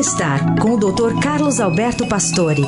Bem-estar com o Dr. Carlos Alberto Pastore.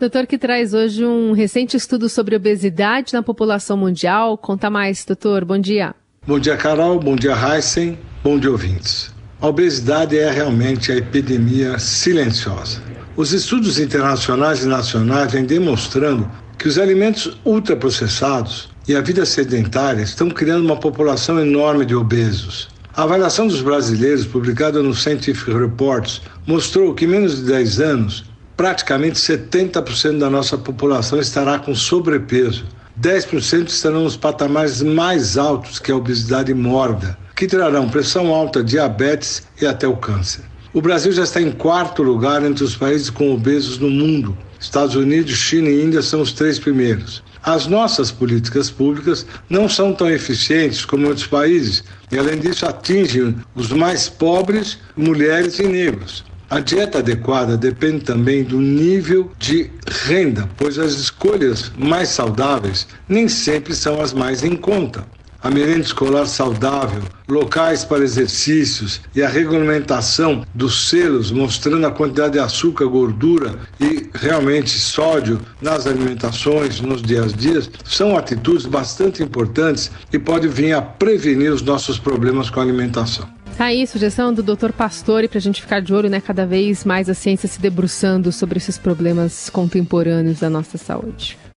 Doutor, que traz hoje um recente estudo sobre obesidade na população mundial. Conta mais, doutor. Bom dia. Bom dia, Carol. Bom dia, Heisen. Bom dia, ouvintes. A obesidade é realmente a epidemia silenciosa. Os estudos internacionais e nacionais vêm demonstrando que os alimentos ultraprocessados e a vida sedentária estão criando uma população enorme de obesos. A avaliação dos brasileiros, publicada no Scientific Reports, mostrou que em menos de 10 anos, praticamente 70% da nossa população estará com sobrepeso. 10% estarão nos patamares mais altos que a obesidade mórbida, que trarão pressão alta, diabetes e até o câncer. O Brasil já está em quarto lugar entre os países com obesos no mundo. Estados Unidos, China e Índia são os três primeiros. As nossas políticas públicas não são tão eficientes como outros países e, além disso, atingem os mais pobres, mulheres e negros. A dieta adequada depende também do nível de renda, pois as escolhas mais saudáveis nem sempre são as mais em conta a merenda escolar saudável, locais para exercícios e a regulamentação dos selos mostrando a quantidade de açúcar, gordura e realmente sódio nas alimentações, nos dias a dias, são atitudes bastante importantes e podem vir a prevenir os nossos problemas com a alimentação. Tá aí, sugestão do Dr. Pastore para a gente ficar de olho, né? Cada vez mais a ciência se debruçando sobre esses problemas contemporâneos da nossa saúde.